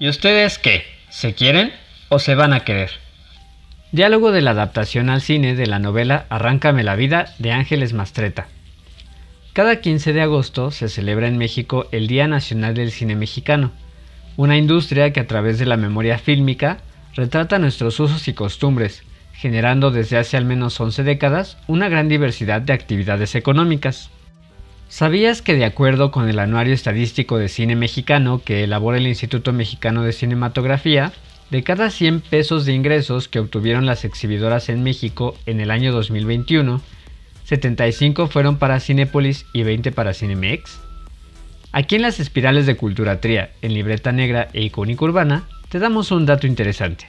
¿Y ustedes qué? ¿Se quieren o se van a querer? Diálogo de la adaptación al cine de la novela Arráncame la vida de Ángeles Mastreta. Cada 15 de agosto se celebra en México el Día Nacional del Cine Mexicano, una industria que a través de la memoria fílmica retrata nuestros usos y costumbres, generando desde hace al menos 11 décadas una gran diversidad de actividades económicas. ¿Sabías que de acuerdo con el Anuario Estadístico de Cine Mexicano que elabora el Instituto Mexicano de Cinematografía, de cada 100 pesos de ingresos que obtuvieron las exhibidoras en México en el año 2021, 75 fueron para Cinépolis y 20 para Cinemex? Aquí en las espirales de Culturatría, en Libreta Negra e Icónica Urbana, te damos un dato interesante.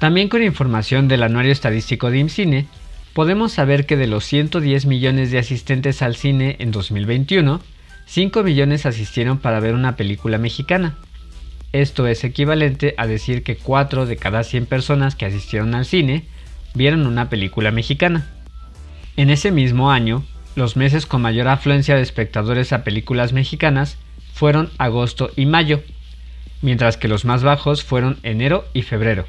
También con información del Anuario Estadístico de IMCINE, podemos saber que de los 110 millones de asistentes al cine en 2021, 5 millones asistieron para ver una película mexicana. Esto es equivalente a decir que 4 de cada 100 personas que asistieron al cine vieron una película mexicana. En ese mismo año, los meses con mayor afluencia de espectadores a películas mexicanas fueron agosto y mayo, mientras que los más bajos fueron enero y febrero.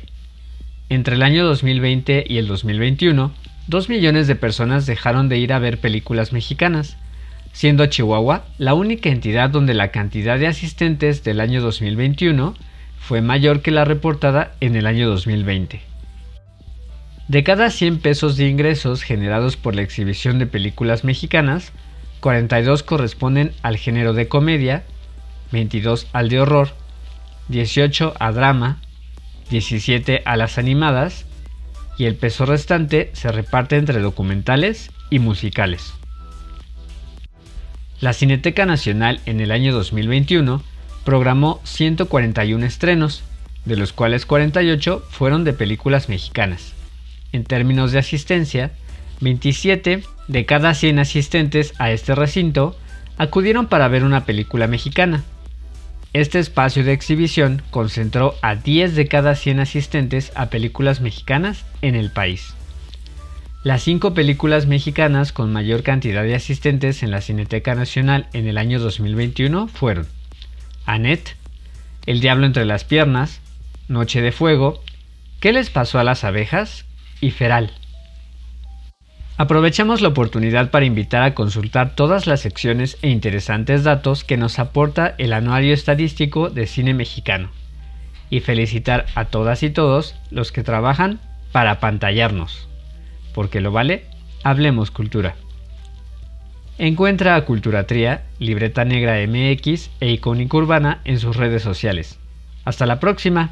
Entre el año 2020 y el 2021, Dos millones de personas dejaron de ir a ver películas mexicanas, siendo Chihuahua la única entidad donde la cantidad de asistentes del año 2021 fue mayor que la reportada en el año 2020. De cada 100 pesos de ingresos generados por la exhibición de películas mexicanas, 42 corresponden al género de comedia, 22 al de horror, 18 a drama, 17 a las animadas y el peso restante se reparte entre documentales y musicales. La Cineteca Nacional en el año 2021 programó 141 estrenos, de los cuales 48 fueron de películas mexicanas. En términos de asistencia, 27 de cada 100 asistentes a este recinto acudieron para ver una película mexicana, este espacio de exhibición concentró a 10 de cada 100 asistentes a películas mexicanas en el país. Las cinco películas mexicanas con mayor cantidad de asistentes en la Cineteca Nacional en el año 2021 fueron Annette, El Diablo entre las Piernas, Noche de Fuego, ¿Qué les pasó a las abejas? y Feral. Aprovechamos la oportunidad para invitar a consultar todas las secciones e interesantes datos que nos aporta el Anuario Estadístico de Cine Mexicano y felicitar a todas y todos los que trabajan para pantallarnos. Porque lo vale, hablemos cultura. Encuentra a Culturatría, Libreta Negra MX e Icónica Urbana en sus redes sociales. Hasta la próxima.